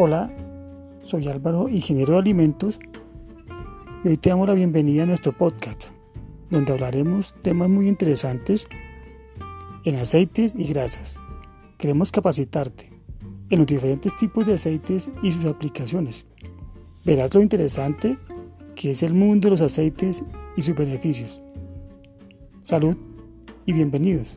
Hola, soy Álvaro, ingeniero de alimentos, y hoy te damos la bienvenida a nuestro podcast, donde hablaremos temas muy interesantes en aceites y grasas. Queremos capacitarte en los diferentes tipos de aceites y sus aplicaciones. Verás lo interesante que es el mundo de los aceites y sus beneficios. Salud y bienvenidos.